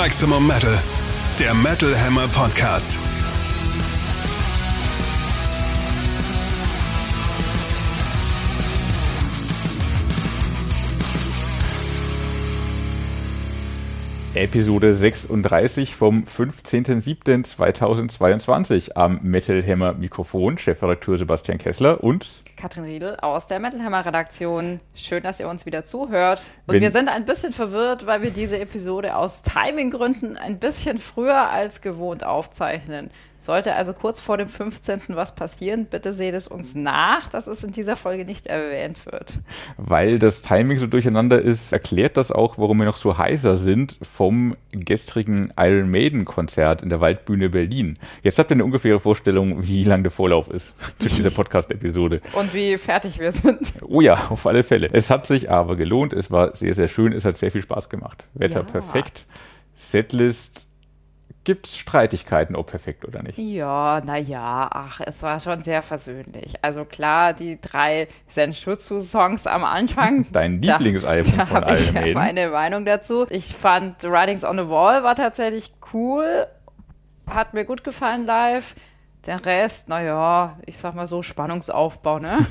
Maximum Metal, der Metal Hammer Podcast. Episode 36 vom 15.07.2022 am Metal Hammer Mikrofon, Chefredakteur Sebastian Kessler und Katrin Riedel aus der Metal Hammer Redaktion. Schön, dass ihr uns wieder zuhört. Und Wenn- wir sind ein bisschen verwirrt, weil wir diese Episode aus Timinggründen ein bisschen früher als gewohnt aufzeichnen. Sollte also kurz vor dem 15. was passieren, bitte seht es uns nach, dass es in dieser Folge nicht erwähnt wird. weil das Timing so durcheinander ist, erklärt das auch, warum wir noch so heiser sind vom gestrigen Iron Maiden Konzert in der Waldbühne Berlin. Jetzt habt ihr eine ungefähre Vorstellung, wie lang der Vorlauf ist zu dieser Podcast-Episode. Und wie fertig wir sind. Oh ja, auf alle Fälle. Es hat sich aber gelohnt. Es war sehr, sehr schön. Es hat sehr viel Spaß gemacht. Wetter Ja. perfekt. Setlist. Gibt's Streitigkeiten, ob perfekt oder nicht? Ja, naja, ach, es war schon sehr versöhnlich. Also klar, die drei Senshutsu-Songs am Anfang. Dein Lieblingsalbum da von habe ich Maiden. meine Meinung dazu. Ich fand Writings on the Wall war tatsächlich cool. Hat mir gut gefallen live. Der Rest, naja, ich sag mal so, Spannungsaufbau, ne?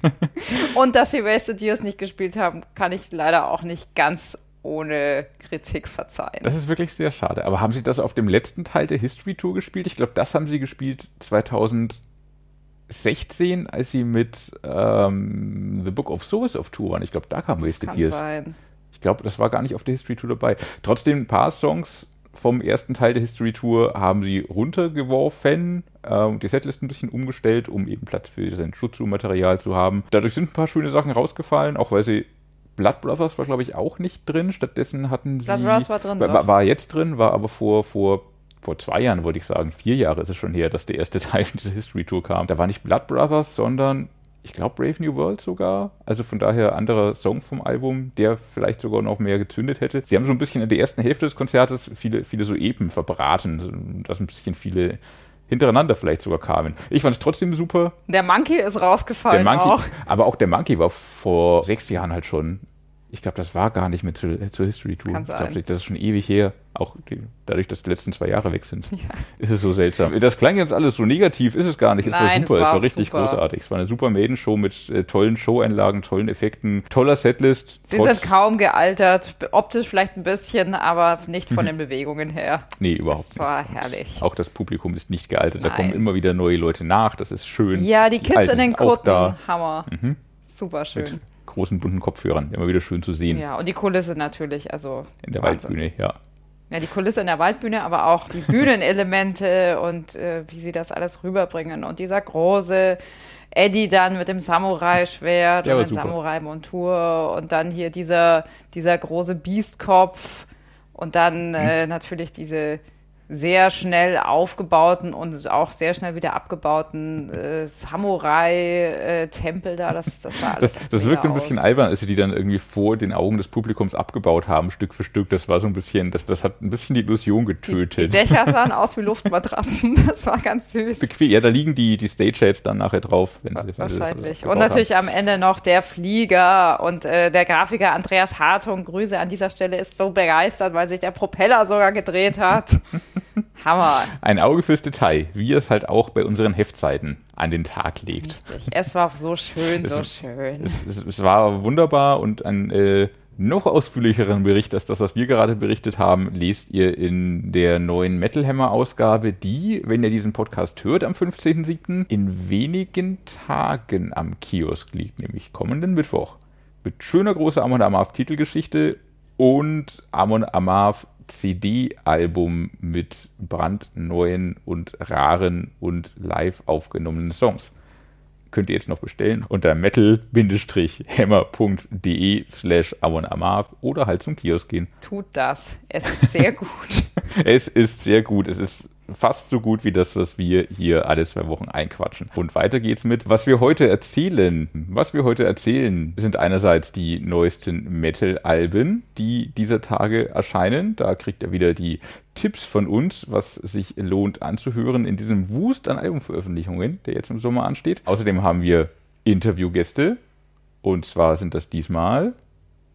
Und dass sie Wasted Years nicht gespielt haben, kann ich leider auch nicht ganz ohne Kritik verzeihen. Das ist wirklich sehr schade. Aber haben Sie das auf dem letzten Teil der History Tour gespielt? Ich glaube, das haben Sie gespielt 2016, als Sie mit ähm, The Book of Souls auf Tour waren. Ich glaube, da kam Wasted kann Years. sein. Ich glaube, das war gar nicht auf der History Tour dabei. Trotzdem, ein paar Songs vom ersten Teil der History Tour haben sie runtergeworfen äh, und die Setlist ein bisschen umgestellt, um eben Platz für sein Schutzmaterial zu haben. Dadurch sind ein paar schöne Sachen rausgefallen, auch weil sie Blood Brothers war, glaube ich, auch nicht drin. Stattdessen hatten sie. Blood Brothers war drin, War, war jetzt drin, war aber vor, vor, vor zwei Jahren, wollte ich sagen. Vier Jahre ist es schon her, dass der erste Teil dieser History Tour kam. Da war nicht Blood Brothers, sondern ich glaube Brave New World sogar. Also von daher anderer Song vom Album, der vielleicht sogar noch mehr gezündet hätte. Sie haben so ein bisschen in der ersten Hälfte des Konzertes viele, viele so Epen verbraten, dass ein bisschen viele hintereinander vielleicht sogar kamen. Ich fand es trotzdem super. Der Monkey ist Der rausgefallen Monkey, auch. aber auch der Monkey war vor sechs Jahren halt schon. Ich glaube, das war gar nicht mehr zur, zur History Tour. Kann ich glaube, das ist schon ewig her. Auch die, dadurch, dass die letzten zwei Jahre weg sind, ist es so seltsam. Das klang jetzt alles so negativ, ist es gar nicht. Es war Nein, super, es es war war richtig super. großartig. Es war eine super Maiden-Show mit äh, tollen Show-Einlagen, tollen Effekten, toller Setlist. Sie sind kaum gealtert, optisch vielleicht ein bisschen, aber nicht von den Bewegungen her. Nee, überhaupt Das nicht. war herrlich. Auch das Publikum ist nicht gealtert. Da Nein. kommen immer wieder neue Leute nach. Das ist schön. Ja, die Kids Alten in den Kutten, da. Mhm. Hammer. Super schön. Mit großen bunten Kopfhörern. Immer wieder schön zu sehen. Ja, und die Kulisse natürlich, also In der Wahnsinn. Waldbühne, ja. Ja, die Kulisse in der Waldbühne, aber auch die Bühnenelemente und äh, wie sie das alles rüberbringen. Und dieser große Eddie dann mit dem Samurai-Schwert und der. Samurai-Montur und dann hier dieser, dieser große Biestkopf und dann Mhm. äh, natürlich diese sehr schnell aufgebauten und auch sehr schnell wieder abgebauten äh, Samurai-Tempel da. Das, das sah alles Das, das wirkt ein bisschen aus. albern, als sie die dann irgendwie vor den Augen des Publikums abgebaut haben, Stück für Stück. Das war so ein bisschen, das, das hat ein bisschen die Illusion Die, die getötet. Dächer sahen aus wie Luftmatratzen. Das war ganz süß. Bequem. Ja, da liegen die, die Stageheads dann nachher drauf. Wenn sie, wenn Wahrscheinlich. abgebaut Und natürlich am Ende noch der Flieger und äh, der Grafiker Andreas Hartung. Grüße an dieser Stelle ist so begeistert, weil sich der Propeller sogar gedreht hat. Hammer. Ein Auge fürs Detail, wie es halt auch bei unseren Heftseiten an den Tag legt. Richtig. Es war so schön, so Es- schön. Es, es, es war wunderbar und ein äh, noch ausführlicheren Bericht als das, was wir gerade berichtet haben, lest ihr in der neuen Metal Hammer Ausgabe, die, wenn ihr diesen Podcast hört am 15.07., in wenigen Tagen am Kiosk liegt, nämlich kommenden Mittwoch. Mit schöner großer Amon Amarth Titelgeschichte und Amon Amarth CD-Album mit brandneuen und raren und live aufgenommenen Songs könnt ihr jetzt noch bestellen unter metal-hammer.de slash amonamarv oder halt zum Kiosk gehen. Tut das. Es ist sehr gut. Es ist sehr gut. Es ist fast so gut wie das, was wir hier alle zwei Wochen einquatschen. Und weiter geht's mit, was wir heute erzählen. Was wir heute erzählen, sind einerseits die neuesten Metal-Alben, die dieser Tage erscheinen. Da kriegt ihr wieder die Tipps von uns, was sich lohnt anzuhören in diesem Wust an Albumveröffentlichungen, der jetzt im Sommer ansteht. Außerdem haben wir Interviewgäste. Und zwar sind das diesmal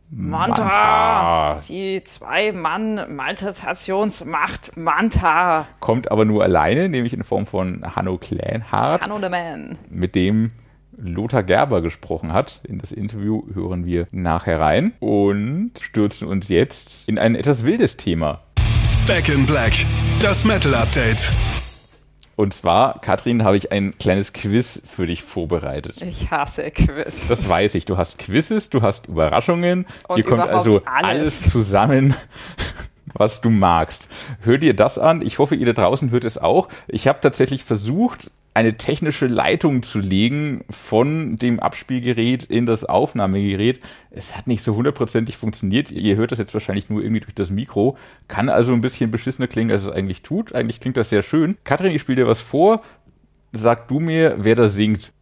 Manta, Manta. die Zwei-Mann-Maltratationsmacht Manta. Kommt aber nur alleine, nämlich in Form von Hanno Kleinhardt, Hanno the Man. mit dem Lothar Gerber gesprochen hat. In das Interview hören wir nachher rein und stürzen uns jetzt in ein etwas wildes Thema. Back in Black, das Metal Update. Und zwar, Katrin, habe ich ein kleines Quiz für dich vorbereitet. Ich hasse Quiz. Das weiß ich. Du hast Quizzes, du hast Überraschungen. Und Hier kommt also alles. alles zusammen, was du magst. Hör dir das an. Ich hoffe, ihr da draußen hört es auch. Ich habe tatsächlich versucht, eine technische Leitung zu legen von dem Abspielgerät in das Aufnahmegerät. Es hat nicht so hundertprozentig funktioniert. Ihr hört das jetzt wahrscheinlich nur irgendwie durch das Mikro. Kann also ein bisschen beschissener klingen, als es eigentlich tut. Eigentlich klingt das sehr schön. Katrin, ich spiele dir was vor. Sag du mir, wer da singt.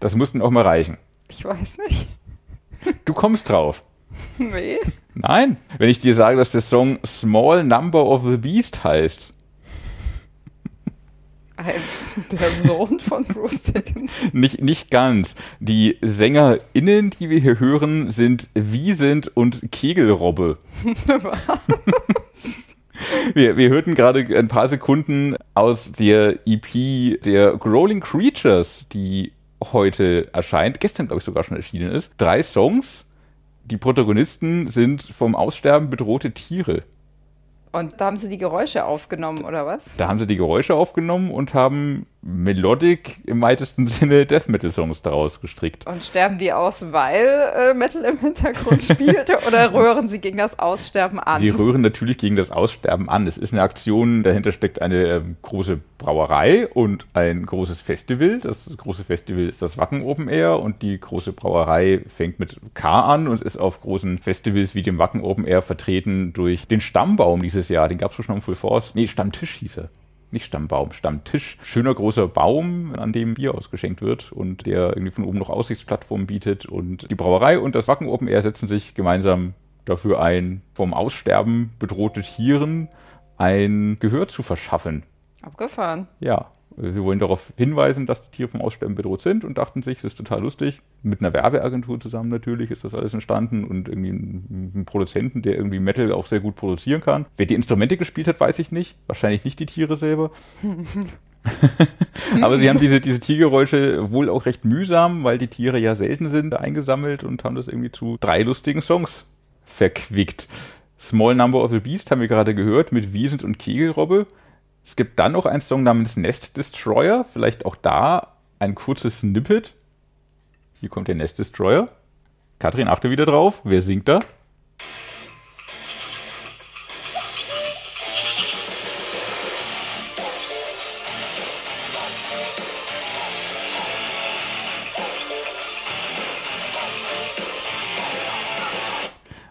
Das mussten auch mal reichen. Ich weiß nicht. Du kommst drauf. Nee. Nein. Wenn ich dir sage, dass der Song Small Number of the Beast heißt. Der Sohn von Bruce Dickinson. Nicht, nicht ganz. Die SängerInnen, die wir hier hören, sind Wiesent und Kegelrobbe. Wir, wir hörten gerade ein paar Sekunden aus der EP der Growling Creatures, die heute erscheint, gestern glaube ich sogar schon erschienen ist. Drei Songs. Die Protagonisten sind vom Aussterben bedrohte Tiere. Und da haben sie die Geräusche aufgenommen, oder was? Da haben sie die Geräusche aufgenommen und haben Melodic im weitesten Sinne Death Metal Songs daraus gestrickt. Und sterben die aus, weil äh, Metal im Hintergrund spielt? oder röhren sie gegen das Aussterben an? Sie rühren natürlich gegen das Aussterben an. Es ist eine Aktion, dahinter steckt eine ähm, große Brauerei und ein großes Festival. Das große Festival ist das Wacken Open Air und die große Brauerei fängt mit K an und ist auf großen Festivals wie dem Wacken Open Air vertreten durch den Stammbaum dieses Jahr. Den gab es schon am Full Force. Nee, Stammtisch hieß er. Nicht Stammbaum, Stammtisch. Schöner großer Baum, an dem Bier ausgeschenkt wird und der irgendwie von oben noch Aussichtsplattformen bietet. Und die Brauerei und das Wacken Open Air setzen sich gemeinsam dafür ein, vom Aussterben bedrohte Tieren ein Gehör zu verschaffen. Abgefahren. Ja, wir wollen darauf hinweisen, dass die Tiere vom Aussterben bedroht sind und dachten sich, es ist total lustig. Mit einer Werbeagentur zusammen natürlich ist das alles entstanden und irgendwie einem Produzenten, der irgendwie Metal auch sehr gut produzieren kann. Wer die Instrumente gespielt hat, weiß ich nicht. Wahrscheinlich nicht die Tiere selber. Aber sie haben diese, diese Tiergeräusche wohl auch recht mühsam, weil die Tiere ja selten sind, eingesammelt und haben das irgendwie zu drei lustigen Songs verquickt. Small Number of the Beast haben wir gerade gehört mit Wiesent und Kegelrobbe. Es gibt dann noch einen Song namens Nest Destroyer, vielleicht auch da ein kurzes Snippet. Hier kommt der Nest Destroyer. Katrin, achte wieder drauf. Wer singt da?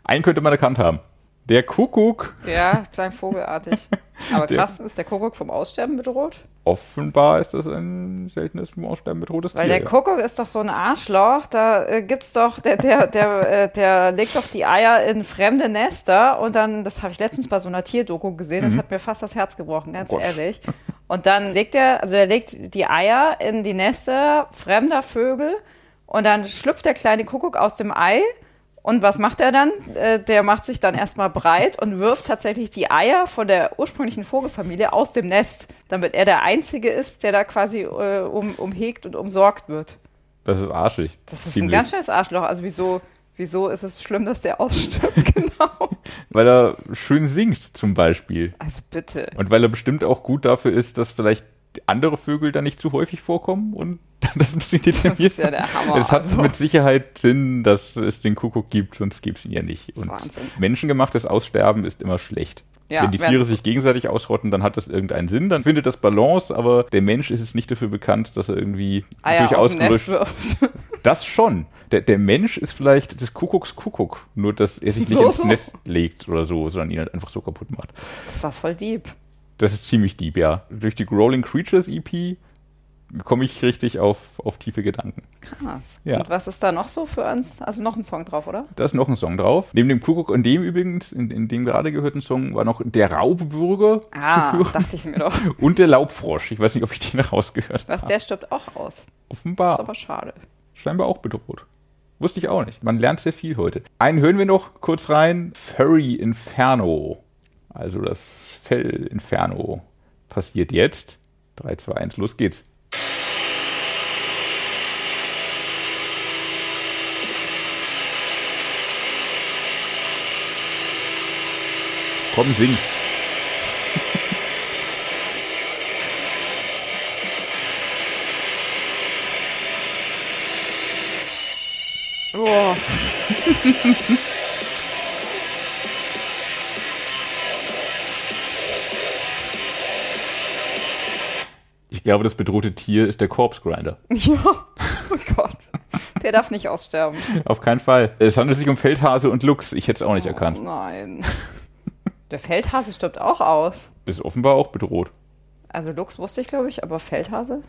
Einen könnte man erkannt haben. Der Kuckuck. Ja, klang vogelartig. Aber krass, ist der Kuckuck vom Aussterben bedroht? Offenbar ist das ein seltenes vom Aussterben bedrohtes Weil Tier. der Kuckuck ist doch so ein Arschloch, da äh, gibt's doch, der, der, der, äh, der legt doch die Eier in fremde Nester und dann, das habe ich letztens bei so einer Tierdoku gesehen, das hat mir fast das Herz gebrochen, ganz Gott. ehrlich. Und dann legt er, also er legt die Eier in die Nester fremder Vögel und dann schlüpft der kleine Kuckuck aus dem Ei. Und was macht er dann? Äh, der macht sich dann erstmal breit und wirft tatsächlich die Eier von der ursprünglichen Vogelfamilie aus dem Nest, damit er der Einzige ist, der da quasi äh, um, umhegt und umsorgt wird. Das ist arschig. Das ist Ziemlich. ein ganz schönes Arschloch. Also wieso, wieso ist es schlimm, dass der ausstirbt? genau. Weil er schön singt zum Beispiel. Also bitte. Und weil er bestimmt auch gut dafür ist, dass vielleicht andere Vögel da nicht zu häufig vorkommen und das muss nicht Das ist ja der Hammer. Es hat also. mit Sicherheit Sinn, dass es den Kuckuck gibt, sonst gäbe es ihn ja nicht. Und Wahnsinn. menschengemachtes Aussterben ist immer schlecht. Ja, wenn die Tiere sich gegenseitig ausrotten, dann hat das irgendeinen Sinn, dann findet das Balance, aber der Mensch ist es nicht dafür bekannt, dass er irgendwie Eier durch aus dem Nest ausgelöscht. wirft. Das schon. Der, der Mensch ist vielleicht des Kuckucks Kuckuck, nur dass er sich nicht So, ins so. Nest legt oder so, sondern ihn halt einfach so kaputt macht. Das war voll deep. Das ist ziemlich deep, ja. Durch die Growling Creatures EP komme ich richtig auf, auf tiefe Gedanken. Krass. Ja. Und was ist da noch so für uns? Also noch ein Song drauf, oder? Da ist noch ein Song drauf. Neben dem Kuckuck und dem übrigens, in, in dem gerade gehörten Song, war noch der Raubwürger Ah, zu hören dachte ich mir doch. und der Laubfrosch. Ich weiß nicht, ob ich den rausgehört Was, habe. der stirbt auch aus. Das ist Offenbar. aber schade. Scheinbar auch bedroht. Wusste ich auch nicht. Man lernt sehr viel heute. Einen hören wir noch kurz rein. Furry Inferno. Also das Fell Inferno passiert jetzt. 3, 2, 1, los geht's. Komm, sing. Boah. glaube, das bedrohte Tier ist der Corpse Grinder. Ja. Oh Gott. Der darf nicht aussterben. Auf keinen Fall. Es handelt sich um Feldhase und Luchs. Ich hätte es auch nicht Oh erkannt. nein. Der Feldhase stirbt auch aus. Ist offenbar auch bedroht. Also Luchs wusste ich, glaube ich, aber Feldhase?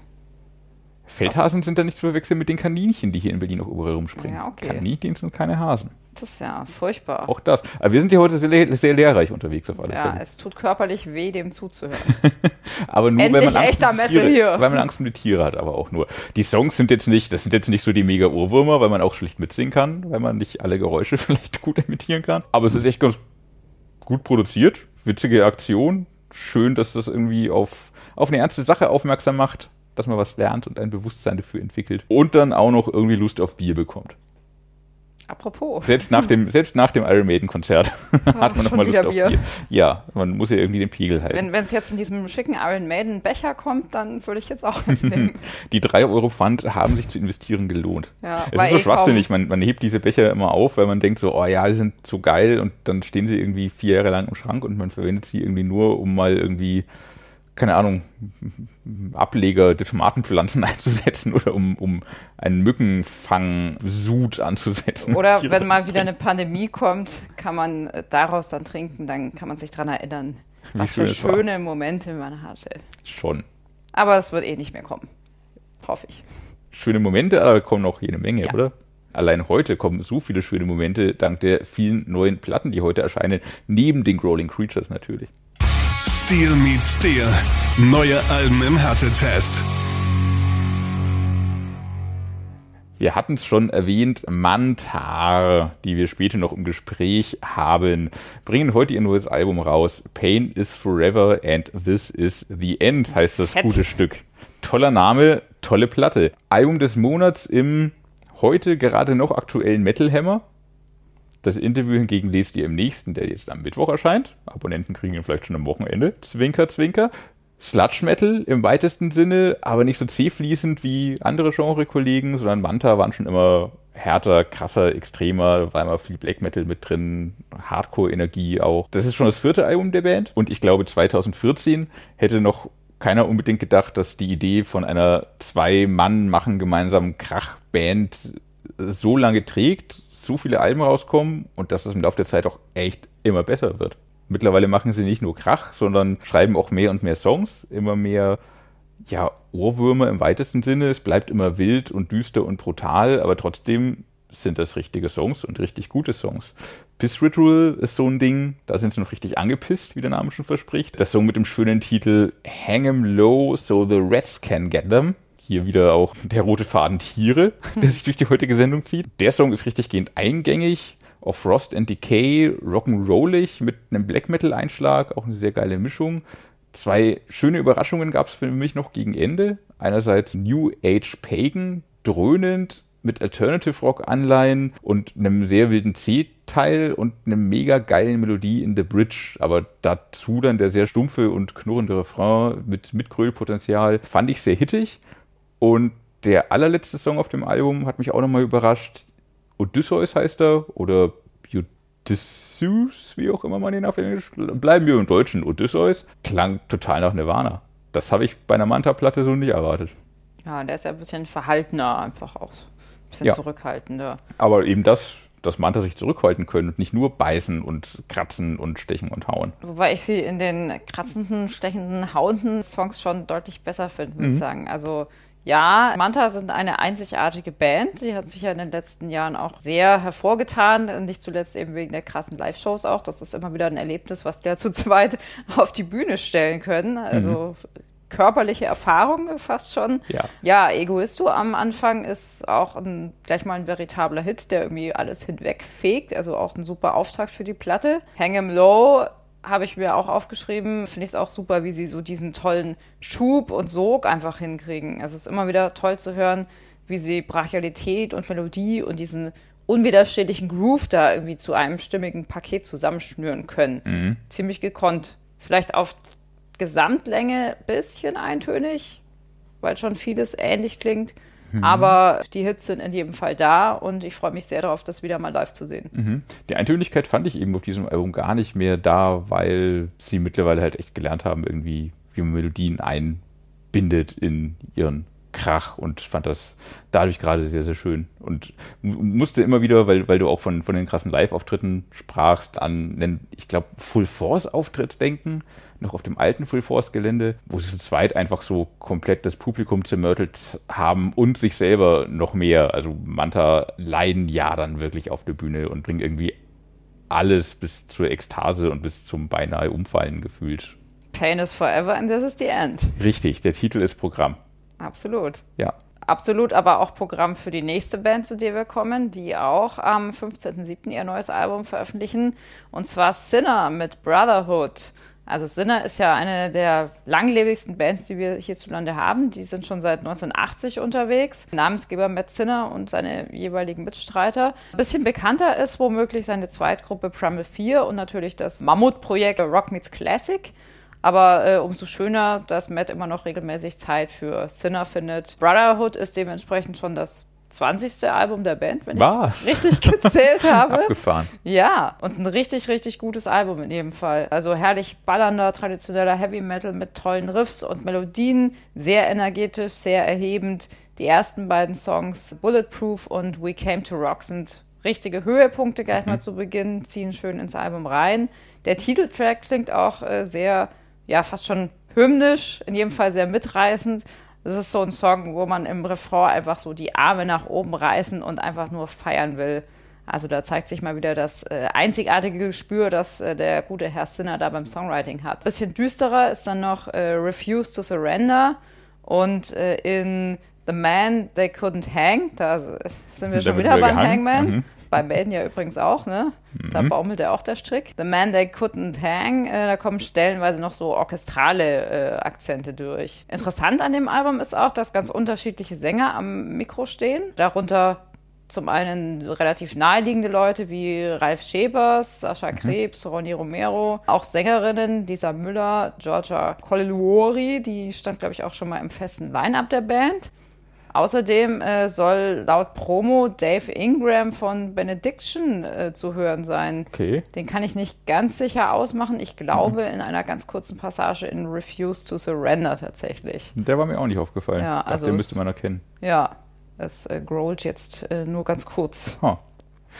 Feldhasen sind da nicht zu verwechseln mit den Kaninchen, die hier in Berlin auch überall rumspringen. Ja, okay. Kaninchen sind keine Hasen. Das ist ja furchtbar. Auch das. Aber wir sind hier heute sehr, sehr lehrreich unterwegs auf alle ja, Fälle. es tut körperlich weh, dem zuzuhören. Aber nur, Endlich wenn man Angst echter um Tiere, hier. Weil man Angst um die Tiere hat, aber auch nur. Die Songs sind jetzt nicht, das sind jetzt nicht so die mega Ohrwürmer, weil man auch schlicht mitsingen kann, weil man nicht alle Geräusche vielleicht gut imitieren kann. Aber es ist echt ganz gut produziert, witzige Aktion. Schön, dass das irgendwie auf, auf eine ernste Sache aufmerksam macht, dass man was lernt und ein Bewusstsein dafür entwickelt. Und dann auch noch irgendwie Lust auf Bier bekommt. Apropos. Selbst nach dem, selbst nach dem Iron Maiden Konzert hat man nochmal Lust auf Bier. Bier. Ja, man muss ja irgendwie den Pegel halten. Wenn es jetzt in diesem schicken Iron Maiden Becher kommt, dann würde ich jetzt auch was nehmen. Die 3 Euro Pfand haben sich zu investieren gelohnt. Ja, es ist so eh schwachsinnig, man, man hebt diese Becher immer auf, weil man denkt so, oh ja, die sind so geil und dann stehen sie irgendwie vier Jahre lang im Schrank und man verwendet sie irgendwie nur, um mal irgendwie, keine Ahnung, Ableger der Tomatenpflanzen einzusetzen oder um, um einen Mückenfang-Sud anzusetzen. Oder wenn mal wieder eine Pandemie kommt, kann man äh, daraus dann trinken, dann kann man sich daran erinnern, Wie was schön für es war. schöne Momente man hatte. Schon. Aber es wird eh nicht mehr kommen. Hoffe ich. Schöne Momente, aber kommen noch jede Menge, Ja. oder? Allein heute kommen so viele schöne Momente dank der vielen neuen Platten, die heute erscheinen, neben den Growling Creatures natürlich. Steel meets Steel. Neue Alben im Härtetest. Wir hatten es schon erwähnt, Mantar, die wir später noch im Gespräch haben, bringen heute ihr neues Album raus. Pain is Forever and This is the End heißt das Fett. gute Stück. Toller Name, tolle Platte. Album des Monats im heute gerade noch aktuellen Metal Hammer. Das Interview hingegen lest ihr im nächsten, der jetzt am Mittwoch erscheint. Abonnenten kriegen ihn vielleicht schon am Wochenende. Zwinker, zwinker. Sludge Metal im weitesten Sinne, aber nicht so zähfließend wie andere Genre-Kollegen, sondern Manta waren schon immer härter, krasser, extremer, war immer viel Black Metal mit drin, Hardcore-Energie auch. Das ist schon das vierte Album der Band und ich glaube 2014 hätte noch keiner unbedingt gedacht, dass die Idee von einer Zwei-Mann-machen gemeinsamen Krachband so lange trägt, so viele Alben rauskommen und dass es im Laufe der Zeit auch echt immer besser wird. Mittlerweile machen sie nicht nur Krach, sondern schreiben auch mehr und mehr Songs, immer mehr ja, Ohrwürmer im weitesten Sinne. Es bleibt immer wild und düster und brutal, aber trotzdem sind das richtige Songs und richtig gute Songs. Piss Ritual ist so ein Ding, da sind sie noch richtig angepisst, wie der Name schon verspricht. Das Song mit dem schönen Titel Hang 'em Low so the rest can get them. Hier wieder auch der rote Faden Tiere, der sich durch die heutige Sendung zieht. Der Song ist richtig gehend eingängig, auf Frost and Decay, rock'n'rollig mit einem Black Metal Einschlag, auch eine sehr geile Mischung. Zwei schöne Überraschungen gab es für mich noch gegen Ende. Einerseits New Age Pagan, dröhnend mit Alternative Rock Anleihen und einem sehr wilden C-Teil und einem mega geilen Melodie in The Bridge. Aber dazu dann der sehr stumpfe und knurrende Refrain mit Mitgrölpotenzial fand ich sehr hittig. Und der allerletzte Song auf dem Album hat mich auch nochmal überrascht. Odysseus heißt er oder Odysseus, wie auch immer man ihn auf Englisch. Bleiben wir im Deutschen. Odysseus klang total nach Nirvana. Das habe ich bei einer Manta-Platte so nicht erwartet. Ja, der ist ja ein bisschen verhaltener, einfach auch. Ein bisschen Ja. zurückhaltender. Aber eben das, dass Manta sich zurückhalten können und nicht nur beißen und kratzen und stechen und hauen. Wobei ich sie in den kratzenden, stechenden, hauenden Songs schon deutlich besser finde, muss ich sagen. Also Ja, Manta sind eine einzigartige Band. Die hat sich ja in den letzten Jahren auch sehr hervorgetan. Nicht zuletzt eben wegen der krassen Live-Shows auch. Das ist immer wieder ein Erlebnis, was die ja zu zweit auf die Bühne stellen können. Also mhm. körperliche Erfahrung fast schon. Ja. ja, Egoisto am Anfang ist auch ein, gleich mal ein veritabler Hit, der irgendwie alles hinwegfegt. Also auch ein super Auftakt für die Platte. Hang 'em Low habe ich mir auch aufgeschrieben. Finde ich es auch super, wie sie so diesen tollen Schub und Sog einfach hinkriegen. Also es ist immer wieder toll zu hören, wie sie Brachialität und Melodie und diesen unwiderstehlichen Groove da irgendwie zu einem stimmigen Paket zusammenschnüren können. Mhm. Ziemlich gekonnt. Vielleicht auf Gesamtlänge ein bisschen eintönig, weil schon vieles ähnlich klingt. Mhm. Aber die Hits sind in jedem Fall da und ich freue mich sehr darauf, das wieder mal live zu sehen. Mhm. Die Eintönigkeit fand ich eben auf diesem Album gar nicht mehr da, weil sie mittlerweile halt echt gelernt haben, irgendwie, wie man Melodien einbindet in ihren Krach und fand das dadurch gerade sehr, sehr schön. Und musste immer wieder, weil, weil du auch von, von den krassen Live-Auftritten sprachst, an einen, ich glaube, Full Force-Auftritt denken noch auf dem alten Full Force Gelände, wo sie zu zweit einfach so komplett das Publikum zermörtelt haben und sich selber noch mehr. Also Manta leiden ja dann wirklich auf der Bühne und bringen irgendwie alles bis zur Ekstase und bis zum beinahe Umfallen gefühlt. Pain is forever and this is the end. Richtig, der Titel ist Programm. Absolut. Ja. Absolut, aber auch Programm für die nächste Band, zu der wir kommen, die auch am 15.07. ihr neues Album veröffentlichen. Und zwar Sinner mit Brotherhood. Also Sinner ist ja eine der langlebigsten Bands, die wir hierzulande haben. Die sind schon seit 1980 unterwegs. Namensgeber Matt Sinner und seine jeweiligen Mitstreiter. Ein bisschen bekannter ist womöglich seine Zweitgruppe Primal 4 und natürlich das Mammutprojekt Rock Meets Classic. Aber äh, umso schöner, dass Matt immer noch regelmäßig Zeit für Sinner findet. Brotherhood ist dementsprechend schon das 20. Album der Band, wenn Was? ich richtig gezählt habe. Abgefahren. Ja, und ein richtig, richtig gutes Album in jedem Fall. Also herrlich ballernder, traditioneller Heavy Metal mit tollen Riffs und Melodien, sehr energetisch, sehr erhebend. Die ersten beiden Songs, Bulletproof und We Came to Rock, sind richtige Höhepunkte gleich mhm. mal zu Beginn, ziehen schön ins Album rein. Der Titeltrack klingt auch äh, sehr, ja, fast schon hymnisch, in jedem Fall sehr mitreißend. Das ist so ein Song, wo man im Refrain einfach so die Arme nach oben reißen und einfach nur feiern will. Also da zeigt sich mal wieder das äh, einzigartige Gespür, das äh, der gute Herr Sinner da beim Songwriting hat. Bisschen düsterer ist dann noch äh, Refuse to Surrender und äh, in The Man They Couldn't Hang, da sind wir schon wieder beim Hangman. Mhm. Bei Maiden ja übrigens auch, ne? Da mhm. baumelt ja auch der Strick. The Man They Couldn't Hang, äh, da kommen stellenweise noch so orchestrale äh, Akzente durch. Interessant an dem Album ist auch, dass ganz unterschiedliche Sänger am Mikro stehen. Darunter zum einen relativ naheliegende Leute wie Ralf Schebers, Sascha mhm. Krebs, mhm. Ronny Romero, auch Sängerinnen, Lisa Müller, Georgia Coliluori, die stand, glaube ich, auch schon mal im festen Line-Up der Band. Außerdem äh, soll laut Promo Dave Ingram von Benediction äh, zu hören sein. Okay. Den kann ich nicht ganz sicher ausmachen. Ich glaube, mhm. in einer ganz kurzen Passage in Refuse to Surrender tatsächlich. Der war mir auch nicht aufgefallen. Ja, also den müsste man erkennen. Ja, es äh, grollt jetzt äh, nur ganz kurz. Huh.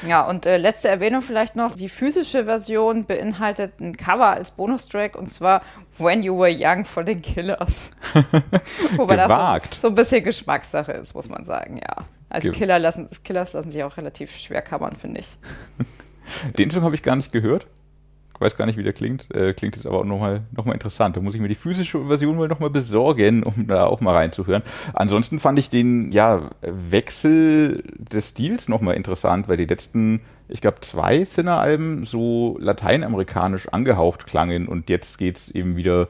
Ja, und äh, letzte Erwähnung vielleicht noch. Die physische Version beinhaltet ein Cover als Bonustrack und zwar When You Were Young von den Killers. Wobei Gewagt. das so, so, ein bisschen Geschmackssache ist, muss man sagen, ja. Also Killer lassen, Killers lassen sich auch relativ schwer covern, finde ich. Den Song habe ich gar nicht gehört. Weiß gar nicht, wie der klingt. Äh, klingt jetzt aber auch nochmal noch mal interessant. Da muss ich mir die physische Version mal nochmal besorgen, um da auch mal reinzuhören. Ansonsten fand ich den ja, Wechsel des Stils nochmal interessant, weil die letzten, ich glaube, zwei Sinner-Alben so lateinamerikanisch angehaucht klangen und jetzt geht es eben wieder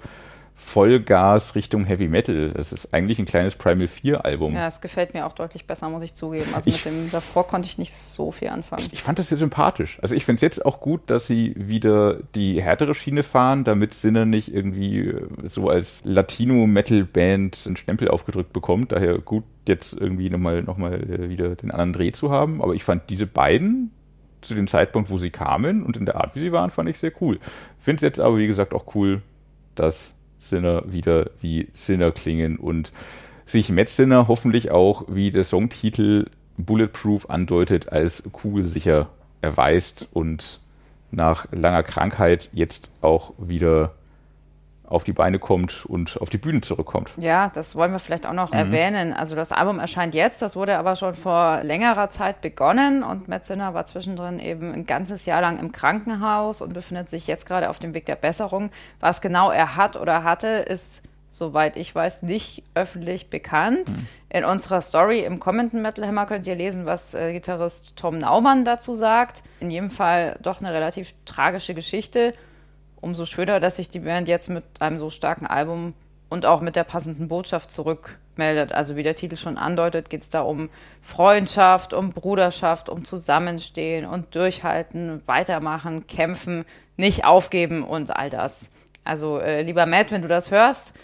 Vollgas Richtung Heavy Metal. Das ist eigentlich ein kleines Primal 4 Album. Ja, es gefällt mir auch deutlich besser, muss ich zugeben. Also ich mit dem davor konnte ich nicht so viel anfangen. Ich, ich fand das sehr sympathisch. Also ich finde es jetzt auch gut, dass sie wieder die härtere Schiene fahren, damit Sinner nicht irgendwie äh, so als Latino-Metal-Band einen Stempel aufgedrückt bekommt. Daher gut, jetzt irgendwie nochmal noch mal äh, wieder den anderen Dreh zu haben. Aber ich fand diese beiden zu dem Zeitpunkt, wo sie kamen und in der Art, wie sie waren, fand ich sehr cool. Finde es jetzt aber, wie gesagt, auch cool, dass Sinner wieder wie Sinner klingen und sich Matt Sinner hoffentlich auch, wie der Songtitel Bulletproof andeutet, als kugelsicher erweist und nach langer Krankheit jetzt auch wieder auf die Beine kommt und auf die Bühne zurückkommt. Ja, das wollen wir vielleicht auch noch mhm. erwähnen. Also das Album erscheint jetzt, das wurde aber schon vor längerer Zeit begonnen und Matt Sinner war zwischendrin eben ein ganzes Jahr lang im Krankenhaus und befindet sich jetzt gerade auf dem Weg der Besserung. Was genau er hat oder hatte, ist soweit ich weiß, nicht öffentlich bekannt. Mhm. In unserer Story im Commenten Metal Hammer könnt ihr lesen, was äh, Gitarrist Tom Naumann dazu sagt. In jedem Fall doch eine relativ tragische Geschichte umso schöner, dass sich die Band jetzt mit einem so starken Album und auch mit der passenden Botschaft zurückmeldet. Also wie der Titel schon andeutet, geht es da um Freundschaft, um Bruderschaft, um Zusammenstehen und Durchhalten, weitermachen, kämpfen, nicht aufgeben und all das. Also äh, lieber Matt, wenn du das hörst,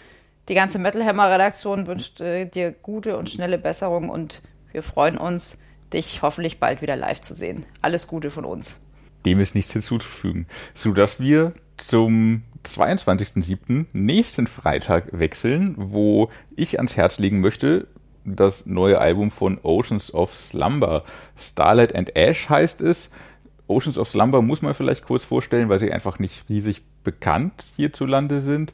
die ganze Metal Hammer Redaktion wünscht äh, dir gute und schnelle Besserung und wir freuen uns, dich hoffentlich bald wieder live zu sehen. Alles Gute von uns. Dem ist nichts hinzuzufügen. So dass wir zum 22.07. nächsten Freitag wechseln, wo ich ans Herz legen möchte, das neue Album von Oceans of Slumber. Starlight and Ash heißt es. Oceans of Slumber muss man vielleicht kurz vorstellen, weil sie einfach nicht riesig bekannt hierzulande sind.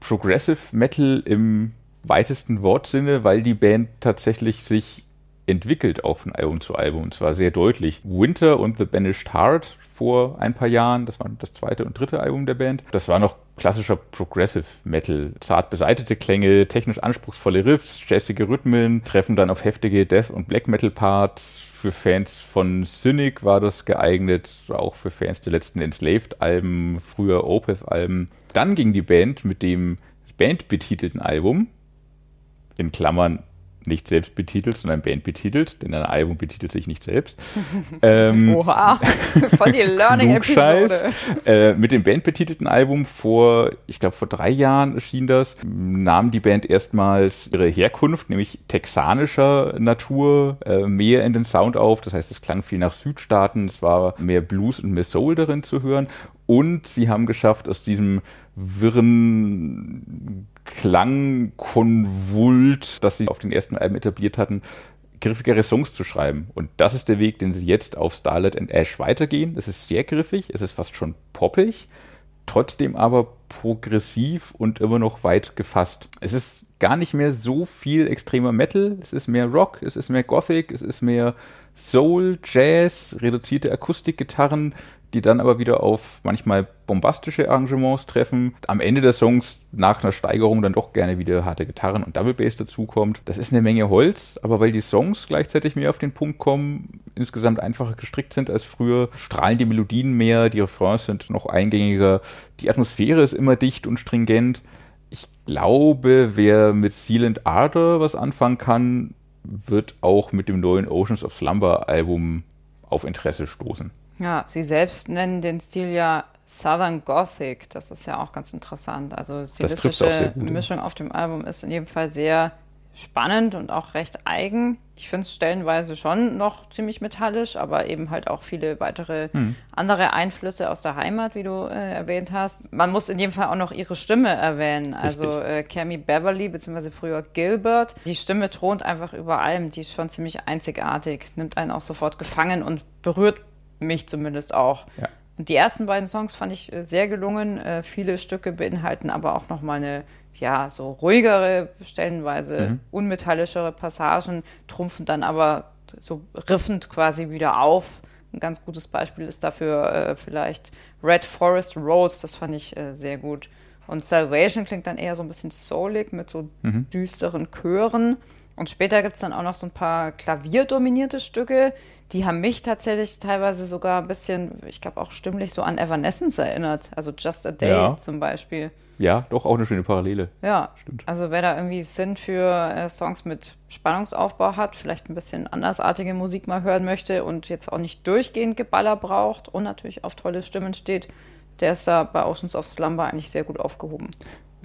Progressive Metal im weitesten Wortsinne, weil die Band tatsächlich sich entwickelt auch von Album zu Album und zwar sehr deutlich. Winter und The Banished Heart vor ein paar Jahren. Das war das zweite und dritte Album der Band. Das war noch klassischer Progressive Metal. Zart beseitete Klänge, technisch anspruchsvolle Riffs, jazzige Rhythmen, treffen dann auf heftige Death- und Black Metal Parts. Für Fans von Cynic war das geeignet, auch für Fans der letzten Enslaved-Alben, früher Opeth-Alben. Dann ging die Band mit dem bandbetitelten Album, in Klammern nicht selbst betitelt, sondern Band betitelt, denn ein Album betitelt sich nicht selbst. ähm, Oha, voll die Learning-Episode. Äh, mit dem Band betitelten Album vor, ich glaube vor drei Jahren erschien das, nahm die Band erstmals ihre Herkunft, nämlich texanischer Natur, äh, mehr in den Sound auf. Das heißt, es klang viel nach Südstaaten, es war mehr Blues und mehr Soul darin zu hören. Und sie haben geschafft, aus diesem wirren Klangkonvult, das sie auf den ersten Alben etabliert hatten, griffigere Songs zu schreiben. Und das ist der Weg, den sie jetzt auf Starlight and Ash weitergehen. Es ist sehr griffig, es ist fast schon poppig, trotzdem aber progressiv und immer noch weit gefasst. Es ist gar nicht mehr so viel extremer Metal, es ist mehr Rock, es ist mehr Gothic, es ist mehr Soul, Jazz, reduzierte Akustikgitarren, die dann aber wieder auf manchmal bombastische Arrangements treffen. Am Ende der Songs nach einer Steigerung dann doch gerne wieder harte Gitarren und Double Bass dazukommt. Das ist eine Menge Holz, aber weil die Songs gleichzeitig mehr auf den Punkt kommen, insgesamt einfacher gestrickt sind als früher, strahlen die Melodien mehr, die Refrains sind noch eingängiger, die Atmosphäre ist immer dicht und stringent. Ich glaube, wer mit Sealant Ardor was anfangen kann, wird auch mit dem neuen Oceans of Slumber Album auf Interesse stoßen. Ja, sie selbst nennen den Stil ja Southern Gothic. Das ist ja auch ganz interessant. Also stilistische Mischung auf dem Album ist in jedem Fall sehr spannend und auch recht eigen. Ich finde es stellenweise schon noch ziemlich metallisch, aber eben halt auch viele weitere hm. andere Einflüsse aus der Heimat, wie du äh, erwähnt hast. Man muss in jedem Fall auch noch ihre Stimme erwähnen. Richtig. Also äh, Cammy Beverly, beziehungsweise früher Gilbert. Die Stimme thront einfach über allem. Die ist schon ziemlich einzigartig, nimmt einen auch sofort gefangen und berührt mich zumindest auch. Ja. Und die ersten beiden Songs fand ich äh, sehr gelungen. Äh, viele Stücke beinhalten aber auch nochmal eine, ja, so ruhigere, stellenweise mhm. unmetallischere Passagen, trumpfen dann aber so riffend quasi wieder auf. Ein ganz gutes Beispiel ist dafür äh, vielleicht Red Forest Roads, das fand ich äh, sehr gut. Und Salvation klingt dann eher so ein bisschen soulig mit so mhm. düsteren Chören. Und später gibt es dann auch noch so ein paar klavierdominierte Stücke, die haben mich tatsächlich teilweise sogar ein bisschen, ich glaube auch stimmlich so an Evanescence erinnert. Also Just a Day ja. zum Beispiel. Ja, doch auch eine schöne Parallele. Ja, stimmt. Also wer da irgendwie Sinn für äh, Songs mit Spannungsaufbau hat, vielleicht ein bisschen andersartige Musik mal hören möchte und jetzt auch nicht durchgehend Geballer braucht und natürlich auf tolle Stimmen steht, der ist da bei Oceans of Slumber eigentlich sehr gut aufgehoben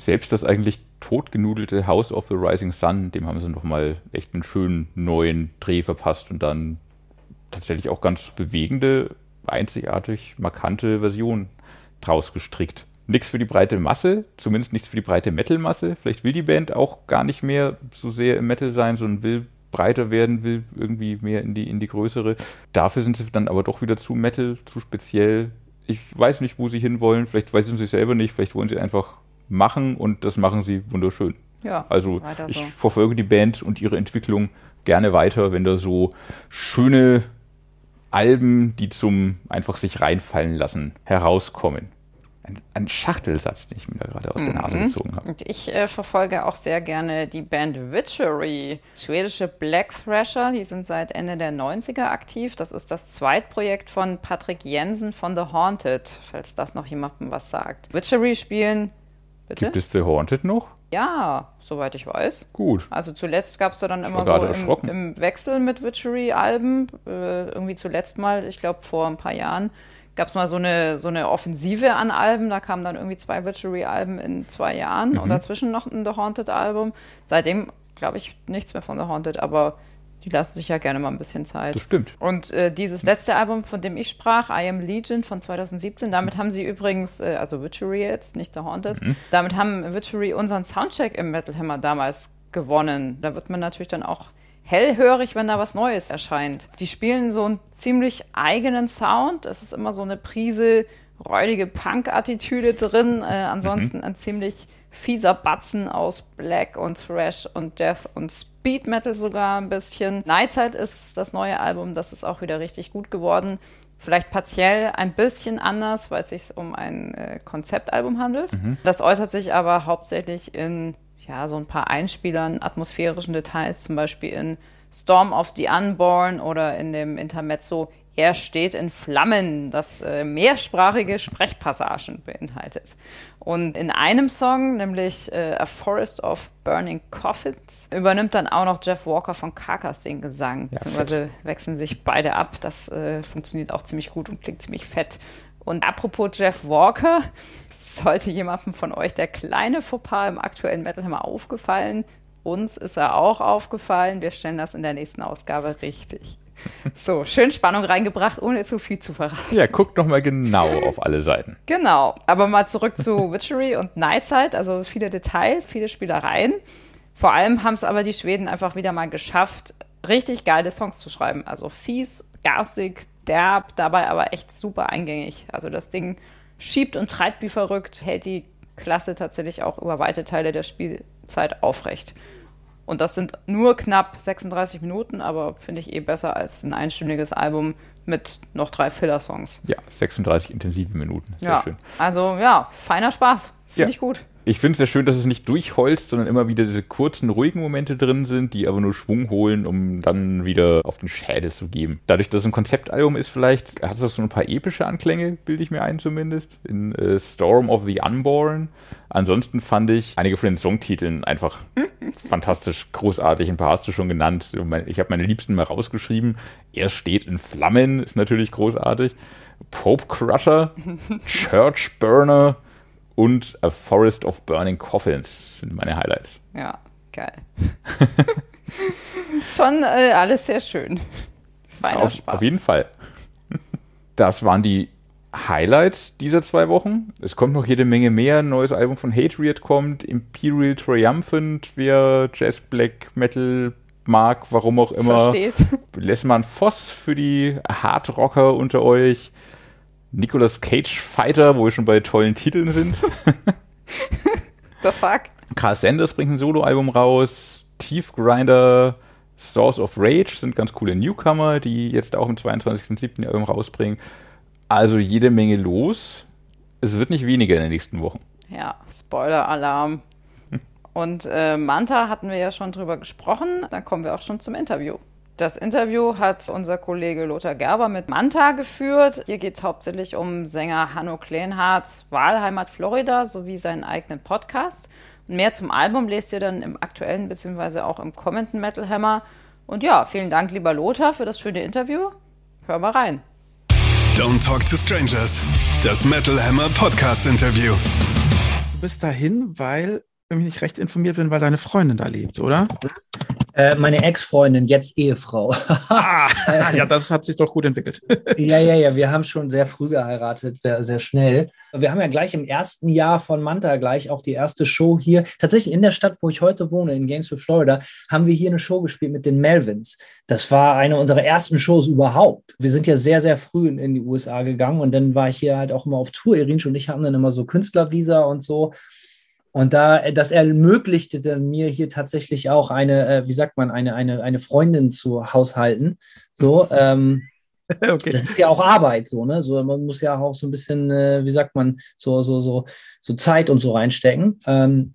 selbst das eigentlich totgenudelte House of the Rising Sun, dem haben sie nochmal echt einen schönen neuen Dreh verpasst und dann tatsächlich auch ganz bewegende, einzigartig markante Version draus gestrickt. Nichts für die breite Masse, zumindest nichts für die breite Metal-Masse. Vielleicht will die Band auch gar nicht mehr so sehr im Metal sein, sondern will breiter werden, will irgendwie mehr in die, in die größere. Dafür sind sie dann aber doch wieder zu Metal, zu speziell. Ich weiß nicht, wo sie hinwollen. Vielleicht weiß sie sich selber nicht. Vielleicht wollen sie einfach machen und das machen sie wunderschön. Ja, Also ich so. verfolge die Band und ihre Entwicklung gerne weiter, wenn da so schöne Alben, die zum einfach sich reinfallen lassen, herauskommen. Ein, ein Schachtelsatz, den ich mir da gerade aus der Nase Mhm. gezogen habe. Und ich äh, verfolge auch sehr gerne die Band Witchery, schwedische Black Thrasher. Die sind seit Ende der 90er aktiv. Das ist das Zweitprojekt von Patrick Jensen von The Haunted, falls das noch jemandem was sagt. Witchery spielen. Bitte? Gibt es The Haunted noch? Ja, soweit ich weiß. Gut. Also zuletzt gab es da dann immer war so im, im Wechsel mit Witchery-Alben. Äh, irgendwie zuletzt mal, ich glaube vor ein paar Jahren, gab es mal so eine, so eine Offensive an Alben. Da kamen dann irgendwie zwei Witchery-Alben in zwei Jahren Mhm. und dazwischen noch ein The Haunted-Album. Seitdem glaube ich nichts mehr von The Haunted, aber die lassen sich ja gerne mal ein bisschen Zeit. Das stimmt. Und äh, dieses letzte Album, von dem ich sprach, I Am Legion von 2017, damit haben sie übrigens, äh, also Witchery jetzt, nicht The Haunted, damit haben Witchery unseren Soundcheck im Metal Hammer damals gewonnen. Da wird man natürlich dann auch hellhörig, wenn da was Neues erscheint. Die spielen so einen ziemlich eigenen Sound. Es ist immer so eine Prise räudige Punk-Attitüde drin. Äh, ansonsten ein ziemlich fieser Batzen aus Black und Thrash und Death und Speed Metal sogar ein bisschen. Nightside ist das neue Album, das ist auch wieder richtig gut geworden. Vielleicht partiell ein bisschen anders, weil es sich um ein äh, Konzeptalbum handelt. Das äußert sich aber hauptsächlich in ja, so ein paar Einspielern, atmosphärischen Details, zum Beispiel in Storm of the Unborn oder in dem Intermezzo Er steht in Flammen, das äh, mehrsprachige Sprechpassagen beinhaltet. Und in einem Song, nämlich äh, A Forest of Burning Coffins, übernimmt dann auch noch Jeff Walker von Carcass den Gesang, beziehungsweise wechseln sich beide ab. Das äh, funktioniert auch ziemlich gut und klingt ziemlich fett. Und apropos Jeff Walker, sollte jemandem von euch der kleine Fauxpas im aktuellen Metal Hammer aufgefallen, uns ist er auch aufgefallen. Wir stellen das in der nächsten Ausgabe richtig. So, schön Spannung reingebracht, ohne zu viel zu verraten. Ja, guckt noch mal genau auf alle Seiten. Genau, aber mal zurück zu Witchery und Nightside, also viele Details, viele Spielereien. Vor allem haben es aber die Schweden einfach wieder mal geschafft, richtig geile Songs zu schreiben. Also fies, garstig, derb, dabei aber echt super eingängig. Also das Ding schiebt und treibt wie verrückt, hält die Klasse tatsächlich auch über weite Teile der Spielzeit aufrecht. Und das sind nur knapp 36 Minuten, aber finde ich eh besser als ein einstündiges Album mit noch drei Filler-Songs. Ja, 36 intensive Minuten. Sehr Ja, schön. also ja, feiner Spaß. Finde Ja. ich gut. Ich finde es sehr schön, dass es nicht durchholzt, sondern immer wieder diese kurzen, ruhigen Momente drin sind, die aber nur Schwung holen, um dann wieder auf den Schädel zu geben. Dadurch, dass es ein Konzeptalbum ist, vielleicht hat es auch so ein paar epische Anklänge, bilde ich mir ein zumindest, in äh, Storm of the Unborn. Ansonsten fand ich einige von den Songtiteln einfach fantastisch, großartig. Ein paar hast du schon genannt. Ich habe meine Liebsten mal rausgeschrieben. Er steht in Flammen, ist natürlich großartig. Pope Crusher, Church Burner und A Forest of Burning Coffins sind meine Highlights. Ja, geil. Schon äh, alles sehr schön. Feiner Auf, Spaß. auf jeden Fall. Das waren die Highlights dieser zwei Wochen. Es kommt noch jede Menge mehr. Ein neues Album von Hatred kommt. Imperial Triumphant, wer Jazz, Black, Metal mag, warum auch immer. Versteht. Lessmann Voss für die Hardrocker unter euch. Nicolas Cage Fighter, wo wir schon bei tollen Titeln sind. The fuck? Carl Sanders bringt ein Soloalbum raus. Tief Grinder, Stores of Rage sind ganz coole Newcomer, die jetzt auch im 22.07. ihr Album rausbringen. Also jede Menge los. Es wird nicht weniger in den nächsten Wochen. Ja, Spoiler-Alarm. Und äh, Manta hatten wir ja schon drüber gesprochen. Dann kommen wir auch schon zum Interview. Das Interview hat unser Kollege Lothar Gerber mit Manta geführt. Hier geht es hauptsächlich um Sänger Hanno Kleinhards Wahlheimat Florida sowie seinen eigenen Podcast. Und mehr zum Album lest ihr dann im aktuellen bzw. auch im kommenden Metal Hammer. Und ja, vielen Dank, lieber Lothar, für das schöne Interview. Hör mal rein. Don't Talk to Strangers. Das Metal Hammer Podcast Interview. Du bist dahin, weil, wenn ich nicht recht informiert bin, weil deine Freundin da lebt, oder? Äh, meine Ex-Freundin, jetzt Ehefrau. Ah, ja, das hat sich doch gut entwickelt. ja, ja, ja, wir haben schon sehr früh geheiratet, sehr, sehr schnell. Wir haben ja gleich im ersten Jahr von Manta gleich auch die erste Show hier. Tatsächlich in der Stadt, wo ich heute wohne, in Gainesville, Florida, haben wir hier eine Show gespielt mit den Melvins. Das war eine unserer ersten Shows überhaupt. Wir sind ja sehr, sehr früh in, in die USA gegangen und dann war ich hier halt auch immer auf Tour. Irinsch und ich hatten dann immer so Künstlervisa und so. Und da, das ermöglichte dann mir hier tatsächlich auch eine, äh, wie sagt man, eine, eine, eine Freundin zu haushalten. So, ähm, okay. Das ist ja auch Arbeit, so, ne? So, man muss ja auch so ein bisschen, äh, wie sagt man, so, so, so, so Zeit und so reinstecken. Ähm,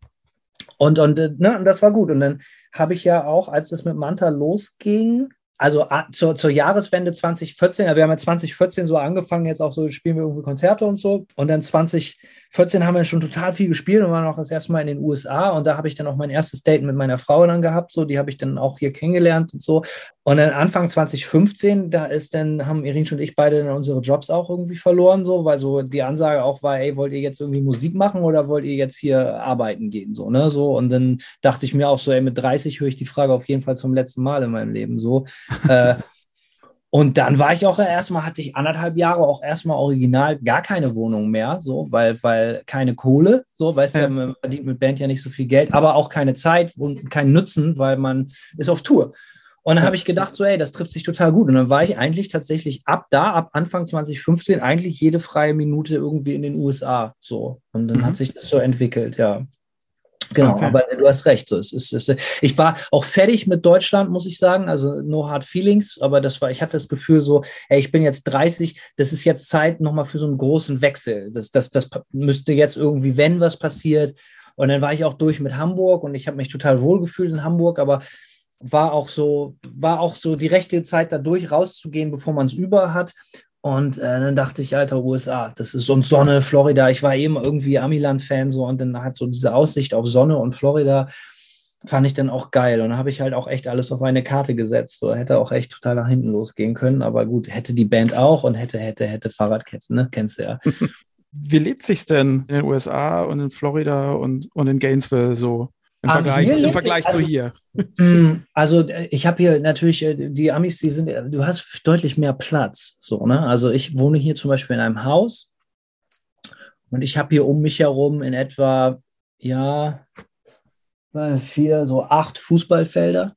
und, und, äh, ne, und das war gut. Und dann habe ich ja auch, als es mit Manta losging, also zur, zur Jahreswende 2014, wir haben ja 2014 so angefangen, jetzt auch so spielen wir irgendwie Konzerte und so. Und dann 20, 14 haben wir schon total viel gespielt und waren auch das erste Mal in den USA und da habe ich dann auch mein erstes Date mit meiner Frau dann gehabt, so die habe ich dann auch hier kennengelernt und so. Und dann Anfang 2015, da ist dann haben Irin und ich beide dann unsere Jobs auch irgendwie verloren so, weil so die Ansage auch war, ey, wollt ihr jetzt irgendwie Musik machen oder wollt ihr jetzt hier arbeiten gehen so, ne, so. Und dann dachte ich mir auch so, ey, mit 30 höre ich die Frage auf jeden Fall zum letzten Mal in meinem Leben so. äh, und dann war ich auch erstmal, hatte ich anderthalb Jahre auch erstmal original gar keine Wohnung mehr, so, weil, weil keine Kohle, so, weißt ja. du, man verdient mit Band ja nicht so viel Geld, aber auch keine Zeit und keinen Nutzen, weil man ist auf Tour. Und dann habe ich gedacht, so, ey, das trifft sich total gut. Und dann war ich eigentlich tatsächlich ab da, ab Anfang 2015, eigentlich jede freie Minute irgendwie in den USA. So. Und dann mhm. hat sich das so entwickelt, ja. Genau, okay. aber du hast recht. So, es ist, es ist, ich war auch fertig mit Deutschland, muss ich sagen. Also no hard feelings, aber das war, ich hatte das Gefühl so, ey, ich bin jetzt 30, das ist jetzt Zeit nochmal für so einen großen Wechsel. Das, das, das müsste jetzt irgendwie, wenn was passiert. Und dann war ich auch durch mit Hamburg und ich habe mich total wohl gefühlt in Hamburg, aber war auch so, war auch so die rechte Zeit, da durch rauszugehen, bevor man es über hat. Und äh, dann dachte ich, Alter, USA, das ist so Sonne, Florida. Ich war eben irgendwie Amiland-Fan so und dann hat so diese Aussicht auf Sonne und Florida fand ich dann auch geil. Und dann habe ich halt auch echt alles auf eine Karte gesetzt. So hätte auch echt total nach hinten losgehen können. Aber gut, hätte die Band auch und hätte, hätte, hätte Fahrradkette, ne? Kennst du ja. Wie lebt sich's denn in den USA und in Florida und, und in Gainesville so? Im Vergleich, im Vergleich also, zu hier. Hm, also äh, ich habe hier natürlich, äh, die Amis, die sind, du hast deutlich mehr Platz. So, ne? Also ich wohne hier zum Beispiel in einem Haus und ich habe hier um mich herum in etwa, ja, vier, so acht Fußballfelder.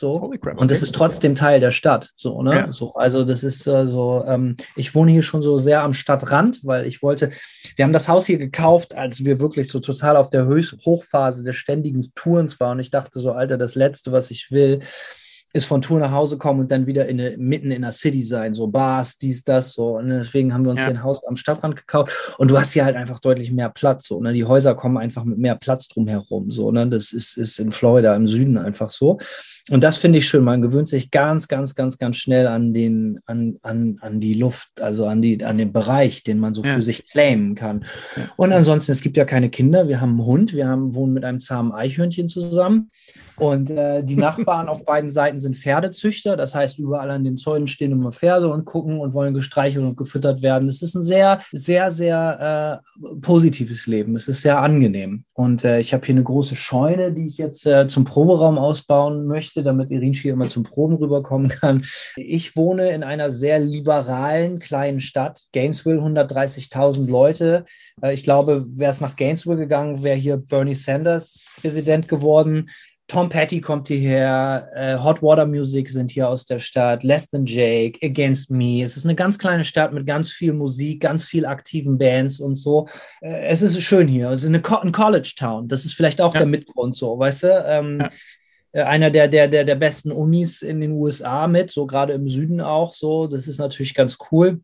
So. Crap. Und das ist trotzdem Teil der Stadt. So, ne? Ja. So, also das ist äh, so, ähm, ich wohne hier schon so sehr am Stadtrand, weil ich wollte, wir haben das Haus hier gekauft, als wir wirklich so total auf der Höchst Hochphase des ständigen Tourens waren. Und ich dachte so, Alter, das Letzte, was ich will, ist von Tour nach Hause kommen und dann wieder in eine, mitten in der City sein, so Bars, dies, das, so. Und deswegen haben wir uns ja. ein Haus am Stadtrand gekauft. Und du hast hier halt einfach deutlich mehr Platz, so. Ne? Die Häuser kommen einfach mit mehr Platz drumherum, so. Ne? Das ist, ist in Florida im Süden einfach so. Und das finde ich schön. Man gewöhnt sich ganz, ganz, ganz, ganz schnell an den, an, an, an die Luft, also an die, an den Bereich, den man so ja. für sich claimen kann. Ja. Und ansonsten, es gibt ja keine Kinder. Wir haben einen Hund. Wir haben, wohnen mit einem zahmen Eichhörnchen zusammen. Und äh, die Nachbarn auf beiden Seiten sind Pferdezüchter. Das heißt, überall an den Zäunen stehen immer Pferde und gucken und wollen gestreichelt und gefüttert werden. Es ist ein sehr, sehr, sehr äh, positives Leben. Es ist sehr angenehm. Und äh, ich habe hier eine große Scheune, die ich jetzt äh, zum Proberaum ausbauen möchte, damit Irinci immer zum Proben rüberkommen kann. Ich wohne in einer sehr liberalen kleinen Stadt. Gainesville, 130.000 Leute. Äh, ich glaube, wäre es nach Gainesville gegangen, wäre hier Bernie Sanders Präsident geworden. Tom Petty kommt hierher, äh, Hot Water Music sind hier aus der Stadt, Less Than Jake, Against Me. Es ist eine ganz kleine Stadt mit ganz viel Musik, ganz viel aktiven Bands und so. Äh, es ist schön hier. Es ist eine Co ein College Town. Das ist vielleicht auch ja. der Mitgrund so, weißt du? Ähm, ja. Äh, einer der, der, der, der besten Unis in den USA mit, so gerade im Süden auch so. Das ist natürlich ganz cool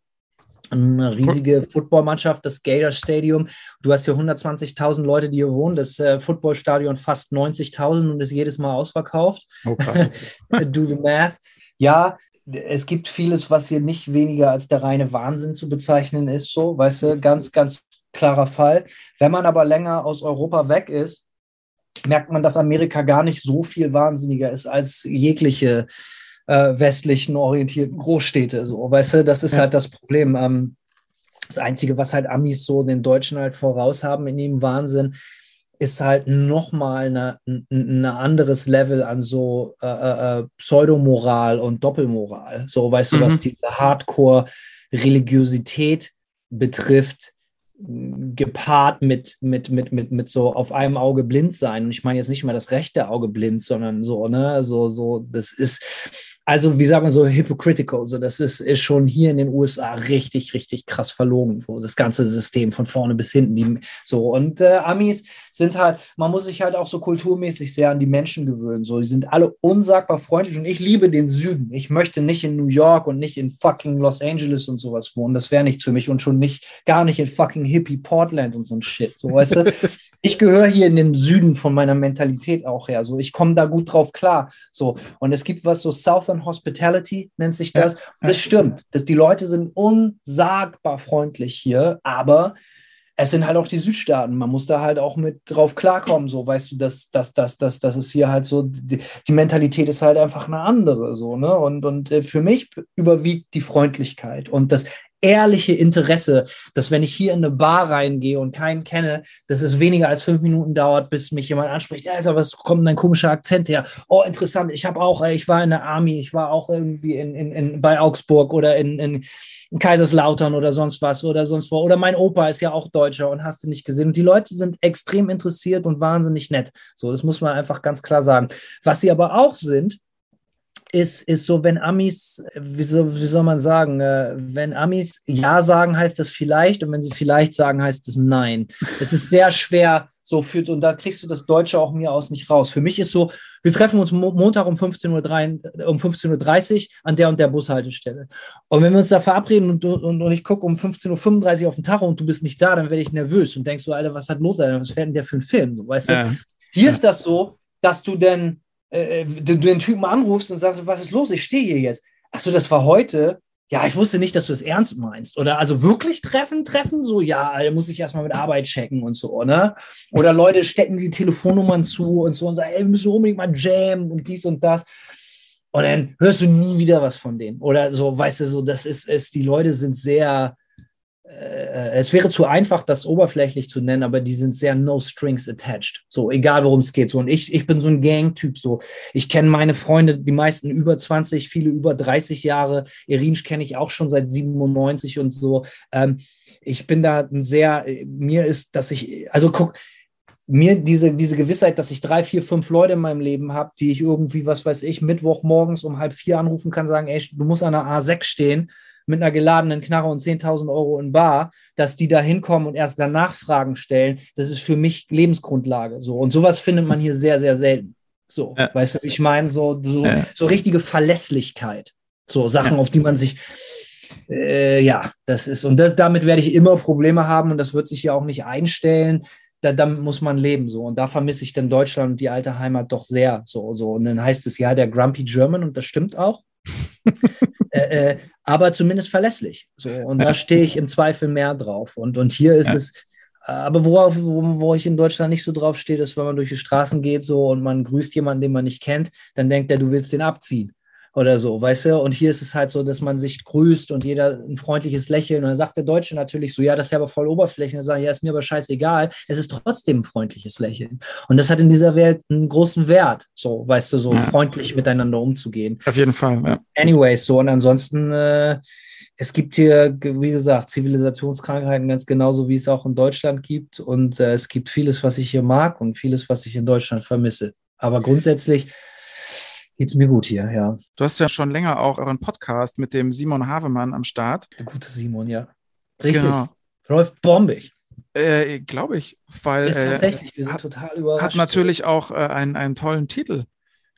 eine riesige Footballmannschaft, das Gator Stadium. Du hast hier 120.000 Leute, die hier wohnen. Das äh, Footballstadion fast 90.000 und ist jedes Mal ausverkauft. Oh, krass. Do the math. Ja, es gibt vieles, was hier nicht weniger als der reine Wahnsinn zu bezeichnen ist. So, weißt du, ganz, ganz klarer Fall. Wenn man aber länger aus Europa weg ist, merkt man, dass Amerika gar nicht so viel wahnsinniger ist als jegliche äh, westlichen orientierten Großstädte. So, weißt du, das ist ja. halt das Problem. Ähm, das Einzige, was halt Amis so den Deutschen halt voraus haben in ihrem Wahnsinn, ist halt nochmal ein eine anderes Level an so äh, äh, äh, Pseudomoral und Doppelmoral. So, weißt mhm. du, was mhm. diese Hardcore-Religiosität betrifft, gepaart mit, mit, mit, mit, mit so auf einem Auge blind sein. Und ich meine jetzt nicht mal das rechte Auge blind, sondern so, ne, so, so, das ist, also wie sagt man so, hypocritical. So, das ist, ist schon hier in den USA richtig, richtig krass verlogen. So, das ganze System von vorne bis hinten. Die, so, und äh, Amis sind halt, man muss sich halt auch so kulturmäßig sehr an die Menschen gewöhnen. So, die sind alle unsagbar freundlich und ich liebe den Süden. Ich möchte nicht in New York und nicht in fucking Los Angeles und sowas wohnen. Das wäre nichts für mich und schon nicht, gar nicht in fucking Hippie Portland und so ein Shit. So, weißt du, ich gehöre hier in den Süden von meiner Mentalität auch her. So, ich komme da gut drauf klar. So, und es gibt was so Southern Southern Hospitality nennt sich das. Ja. Das stimmt. dass die Leute sind unsagbar freundlich hier, aber es sind halt auch die Südstaaten. Man muss da halt auch mit drauf klarkommen, so weißt du, dass das, das, das, das ist hier halt so, die, die, Mentalität ist halt einfach eine andere, so, ne? Und, und äh, für mich überwiegt die Freundlichkeit und das ehrliche Interesse, dass wenn ich hier in eine Bar reingehe und keinen kenne, dass es weniger als fünf Minuten dauert, bis mich jemand anspricht, Alter, was kommt denn dein komischer Akzent her? Oh, interessant, ich habe auch, ich war in der Army, ich war auch irgendwie in, in, in, bei Augsburg oder in, in, in Kaiserslautern oder sonst was oder sonst wo. Oder mein Opa ist ja auch Deutscher und hast du nicht gesehen. Und die Leute sind extrem interessiert und wahnsinnig nett. So, das muss man einfach ganz klar sagen. Was sie aber auch sind, ist, ist so, wenn Amis, wie, so, wie soll man sagen, äh, wenn Amis Ja sagen, heißt das vielleicht und wenn sie vielleicht sagen, heißt es Nein. Es ist sehr schwer so führt und da kriegst du das Deutsche auch mir aus nicht raus. Für mich ist so, wir treffen uns Montag um 15.30 Uhr, um 15 Uhr an der und der Bushaltestelle. Und wenn wir uns da verabreden und, und, und ich gucke um 15.35 Uhr auf den Tacho und du bist nicht da, dann werde ich nervös und denkst so, Alter, was hat los, Alter, was fährt denn der für ein Film? So, weißt du? Ja. Hier ja. ist das so, dass du denn äh, du den Typen anrufst und sagst, was ist los? Ich stehe hier jetzt. Achso, das war heute. Ja, ich wusste nicht, dass du es ernst meinst. Oder also wirklich treffen, treffen? So, ja, muss ich erstmal mit Arbeit checken und so, ne? Oder Leute stecken die Telefonnummern zu und so und sagen, ey, wir müssen unbedingt mal jammen und dies und das. Und dann hörst du nie wieder was von denen. Oder so, weißt du, so, das ist es, die Leute sind sehr, äh, es wäre zu einfach, das oberflächlich zu nennen, aber die sind sehr no strings attached. So, egal worum es geht. So, und ich, ich bin so ein Gang-Typ. So, ich kenne meine Freunde, die meisten über 20, viele über 30 Jahre. Irinsch kenne ich auch schon seit 97 und so. Ähm, ich bin da ein sehr, mir ist, dass ich, also guck, mir diese, diese Gewissheit, dass ich drei, vier, fünf Leute in meinem Leben habe, die ich irgendwie, was weiß ich, Mittwoch morgens um halb vier anrufen kann, sagen, ey, du musst an der A6 stehen mit einer geladenen Knarre und 10.000 Euro in Bar, dass die da hinkommen und erst danach Fragen stellen, das ist für mich Lebensgrundlage. So. Und sowas findet man hier sehr, sehr selten. So, ja. weißt du, ich meine, so, so, ja. so richtige Verlässlichkeit. So Sachen, ja. auf die man sich, äh, ja, das ist, und das, damit werde ich immer Probleme haben und das wird sich ja auch nicht einstellen. Da, damit muss man leben so und da vermisse ich dann Deutschland und die alte Heimat doch sehr so so und dann heißt es ja der Grumpy German und das stimmt auch äh, äh, aber zumindest verlässlich. So, und da stehe ich im Zweifel mehr drauf. Und, und hier ist ja. es, aber worauf, wo, wo ich in Deutschland nicht so drauf stehe, ist, wenn man durch die Straßen geht so und man grüßt jemanden, den man nicht kennt, dann denkt er, du willst den abziehen oder so, weißt du? Und hier ist es halt so, dass man sich grüßt und jeder ein freundliches Lächeln. Und dann sagt der Deutsche natürlich so, ja, das ist ja aber voll Oberfläche. Und dann sage ich, ja, ist mir aber scheißegal. Es ist trotzdem ein freundliches Lächeln. Und das hat in dieser Welt einen großen Wert, so, weißt du, so ja. freundlich miteinander umzugehen. Auf jeden Fall, ja. Anyways, so, und ansonsten, äh, es gibt hier, wie gesagt, Zivilisationskrankheiten ganz genauso, wie es auch in Deutschland gibt. Und äh, es gibt vieles, was ich hier mag und vieles, was ich in Deutschland vermisse. Aber grundsätzlich geht's mir gut hier, ja. Du hast ja schon länger auch euren Podcast mit dem Simon Havemann am Start. Der gute Simon, ja. Richtig. Genau. Läuft bombig. Äh, Glaube ich, weil ist tatsächlich, wir sind hat, total überrascht. Hat natürlich auch äh, einen, einen tollen Titel.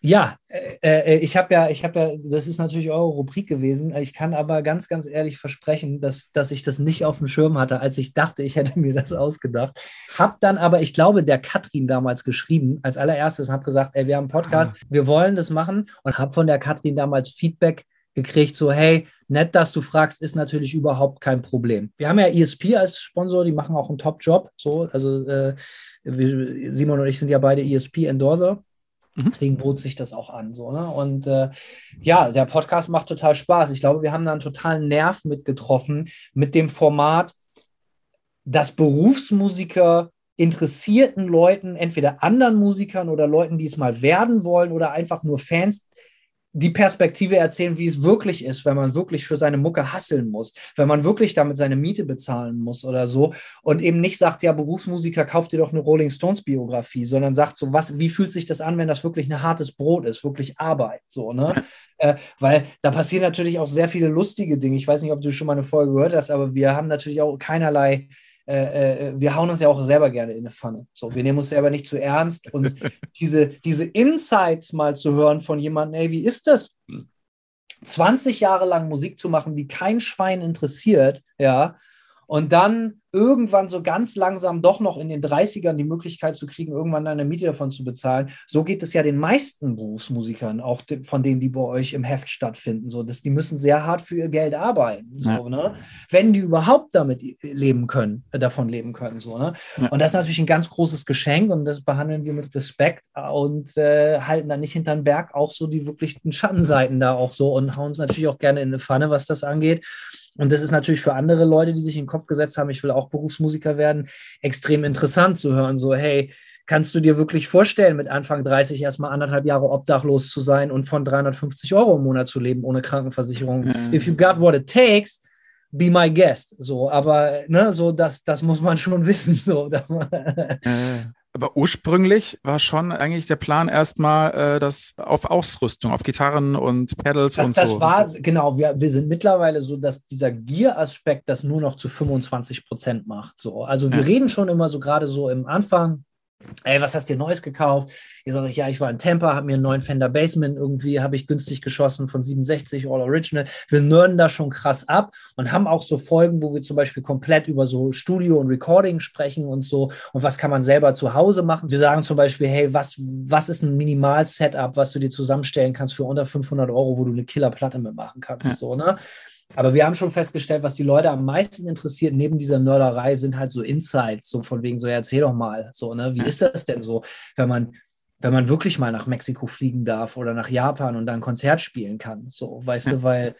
Ja, äh, äh, ich habe ja, ich habe ja, das ist natürlich eure Rubrik gewesen. Ich kann aber ganz, ganz ehrlich versprechen, dass, dass ich das nicht auf dem Schirm hatte, als ich dachte, ich hätte mir das ausgedacht. Hab dann aber, ich glaube, der Katrin damals geschrieben, als allererstes, habe gesagt, ey, wir haben einen Podcast, ah. wir wollen das machen und habe von der Katrin damals Feedback gekriegt, so, hey, nett, dass du fragst, ist natürlich überhaupt kein Problem. Wir haben ja ESP als Sponsor, die machen auch einen Top-Job, so, also äh, Simon und ich sind ja beide ESP-Endorser. Deswegen bot sich das auch an. So, ne? Und äh, ja, der Podcast macht total Spaß. Ich glaube, wir haben da einen totalen Nerv mitgetroffen mit dem Format, dass Berufsmusiker interessierten Leuten, entweder anderen Musikern oder Leuten, die es mal werden wollen oder einfach nur Fans, die Perspektive erzählen, wie es wirklich ist, wenn man wirklich für seine Mucke hasseln muss, wenn man wirklich damit seine Miete bezahlen muss oder so und eben nicht sagt, ja, Berufsmusiker, kauft dir doch eine Rolling Stones Biografie, sondern sagt so, was, wie fühlt sich das an, wenn das wirklich ein hartes Brot ist, wirklich Arbeit, so, ne? äh, weil da passieren natürlich auch sehr viele lustige Dinge. Ich weiß nicht, ob du schon mal eine Folge gehört hast, aber wir haben natürlich auch keinerlei äh, äh, wir hauen uns ja auch selber gerne in eine Pfanne. So, wir nehmen uns selber nicht zu ernst. Und diese, diese Insights mal zu hören von jemandem, ey, wie ist das? 20 Jahre lang Musik zu machen, die kein Schwein interessiert, ja, und dann irgendwann so ganz langsam doch noch in den 30ern die Möglichkeit zu kriegen, irgendwann eine Miete davon zu bezahlen. So geht es ja den meisten Berufsmusikern, auch von denen, die bei euch im Heft stattfinden. So, dass die müssen sehr hart für ihr Geld arbeiten, so, ja. ne? wenn die überhaupt damit leben können, äh, davon leben können. So, ne? Ja. Und das ist natürlich ein ganz großes Geschenk und das behandeln wir mit Respekt und äh, halten dann nicht hinter den Berg auch so die wirklichen Schattenseiten da auch so und hauen uns natürlich auch gerne in eine Pfanne, was das angeht. Und das ist natürlich für andere Leute, die sich in den Kopf gesetzt haben, ich will auch Berufsmusiker werden, extrem interessant zu hören. So, hey, kannst du dir wirklich vorstellen, mit Anfang 30 erstmal anderthalb Jahre obdachlos zu sein und von 350 Euro im Monat zu leben ohne Krankenversicherung? Mhm. If you got what it takes, be my guest. So, aber ne, so das, das muss man schon wissen. So, aber ursprünglich war schon eigentlich der Plan erstmal äh, das auf Ausrüstung, auf Gitarren und Pedals das, und das so. War, genau, wir, wir sind mittlerweile so, dass dieser Gear-Aspekt das nur noch zu 25 Prozent macht. So. Also wir ja. reden schon immer so gerade so im Anfang, ey, was hast du dir Neues gekauft? Ich sage, ja, ich war in Tampa, habe mir einen neuen Fender Bassman irgendwie, habe ich günstig geschossen von 67 All Original. Wir nörden da schon krass ab und haben auch so Folgen, wo wir zum Beispiel komplett über so Studio und Recording sprechen und so und was kann man selber zu Hause machen. Wir sagen zum Beispiel, hey, was, was ist ein Minimal-Setup, was du dir zusammenstellen kannst für unter 500 Euro, wo du eine Killerplatte mitmachen kannst, ja. so, ne? Aber wir haben schon festgestellt, was die Leute am meisten interessiert, neben dieser Nörderei, sind halt so Insights, so von wegen so, ja, erzähl doch mal, so, ne, wie ist das denn so, wenn man, wenn man wirklich mal nach Mexiko fliegen darf oder nach Japan und da ein Konzert spielen kann, so, weißt ja. du, weil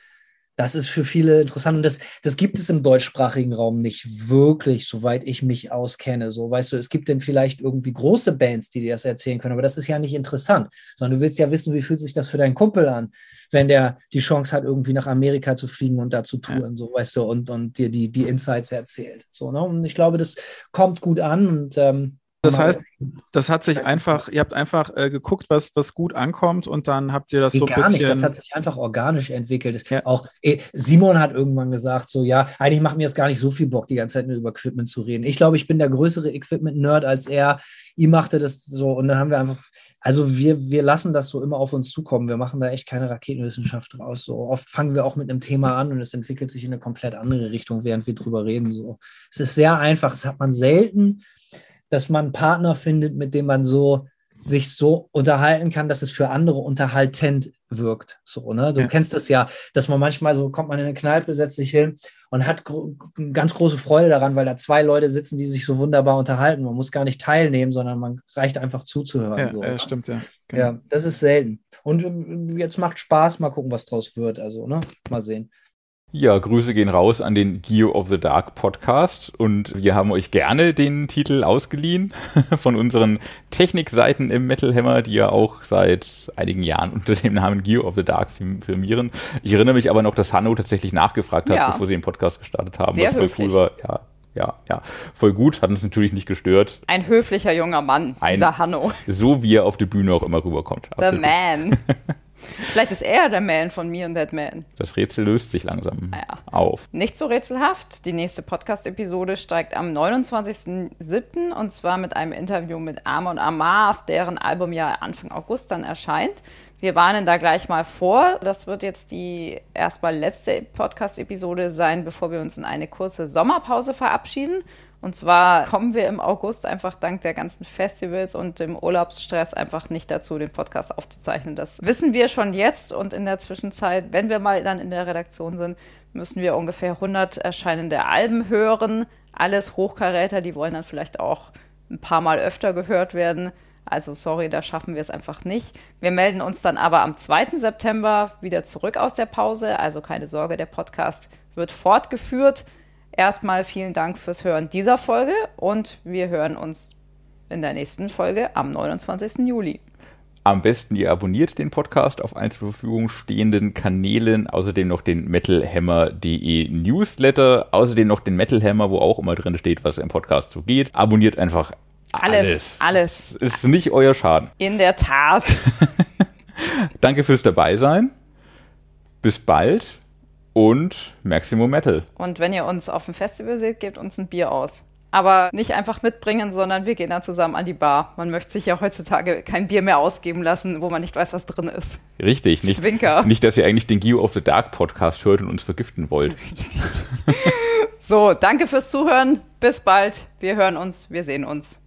das ist für viele interessant und das, das gibt es im deutschsprachigen Raum nicht wirklich, soweit ich mich auskenne. So, weißt du, es gibt denn vielleicht irgendwie große Bands, die dir das erzählen können, aber das ist ja nicht interessant, sondern du willst ja wissen, wie fühlt sich das für deinen Kumpel an, wenn der die Chance hat, irgendwie nach Amerika zu fliegen und da zu touren, ja. so, weißt du, und, und dir die, die Insights erzählt. So, ne? Und ich glaube, das kommt gut an und ähm, das heißt, das hat sich einfach, ihr habt einfach äh, geguckt, was, was gut ankommt und dann habt ihr das nee, so ein bisschen. Nicht. Das hat sich einfach organisch entwickelt. Ja. Auch eh, Simon hat irgendwann gesagt, so ja, eigentlich macht mir jetzt gar nicht so viel Bock, die ganze Zeit nur über Equipment zu reden. Ich glaube, ich bin der größere Equipment-Nerd als er. Ihm machte das so und dann haben wir einfach, also wir, wir lassen das so immer auf uns zukommen. Wir machen da echt keine Raketenwissenschaft draus. So oft fangen wir auch mit einem Thema an und es entwickelt sich in eine komplett andere Richtung, während wir drüber reden. So, es ist sehr einfach. Das hat man selten dass man einen Partner findet, mit dem man so sich so unterhalten kann, dass es für andere unterhaltend wirkt. So, ne? Du ja. kennst das ja, dass man manchmal so kommt man in eine Kneipe, setzt sich hin und hat gro ganz große Freude daran, weil da zwei Leute sitzen, die sich so wunderbar unterhalten. Man muss gar nicht teilnehmen, sondern man reicht einfach zuzuhören. Ja, so, äh, stimmt, ja. Genau. Ja, das ist selten. Und äh, jetzt macht Spaß, mal gucken, was draus wird. Also, ne? Mal sehen. Ja, Grüße gehen raus an den Gear of the Dark Podcast und wir haben euch gerne den Titel ausgeliehen von unseren Technikseiten im Metal Hammer, die ja auch seit einigen Jahren unter dem Namen Gear of the Dark firmieren. Ich erinnere mich aber noch, dass Hanno tatsächlich nachgefragt hat, ja. bevor sie den Podcast gestartet haben, Sehr was voll cool war. Ja, ja, ja, voll gut, hat uns natürlich nicht gestört. Ein höflicher junger Mann, Ein, dieser Hanno. So wie er auf der Bühne auch immer rüberkommt. Absolut. The Man. Vielleicht ist er der Man von Me und That Man. Das Rätsel löst sich langsam ja. auf. Nicht so rätselhaft. Die nächste Podcast-Episode steigt am 29.07. und zwar mit einem Interview mit Amon Amarth, deren Album ja Anfang August dann erscheint. Wir warnen da gleich mal vor. Das wird jetzt die erstmal letzte Podcast-Episode sein, bevor wir uns in eine kurze Sommerpause verabschieden. Und zwar kommen wir im August einfach dank der ganzen Festivals und dem Urlaubsstress einfach nicht dazu, den Podcast aufzuzeichnen. Das wissen wir schon jetzt und in der Zwischenzeit, wenn wir mal dann in der Redaktion sind, müssen wir ungefähr 100 erscheinende Alben hören. Alles Hochkaräter, die wollen dann vielleicht auch ein paar Mal öfter gehört werden. Also sorry, da schaffen wir es einfach nicht. Wir melden uns dann aber am 2. September wieder zurück aus der Pause. Also keine Sorge, der Podcast wird fortgeführt. Erstmal vielen Dank fürs Hören dieser Folge und wir hören uns in der nächsten Folge am 29. Juli. Am besten ihr abonniert den Podcast auf allen zur Verfügung stehenden Kanälen, außerdem noch den metalhammer.de Newsletter, außerdem noch den Metal Hammer, wo auch immer drin steht, was im Podcast so geht. Abonniert einfach Alles, alles. Ist nicht euer Schaden. In der Tat. Danke fürs Dabeisein. Bis bald und Maximum Metal. Und wenn ihr uns auf dem Festival seht, gebt uns ein Bier aus. Aber nicht einfach mitbringen, sondern wir gehen dann zusammen an die Bar. Man möchte sich ja heutzutage kein Bier mehr ausgeben lassen, wo man nicht weiß, was drin ist. Richtig, nicht, Zwinker. nicht, dass ihr eigentlich den Gear of the Dark Podcast hört und uns vergiften wollt. So, danke fürs Zuhören. Bis bald. Wir hören uns. Wir sehen uns.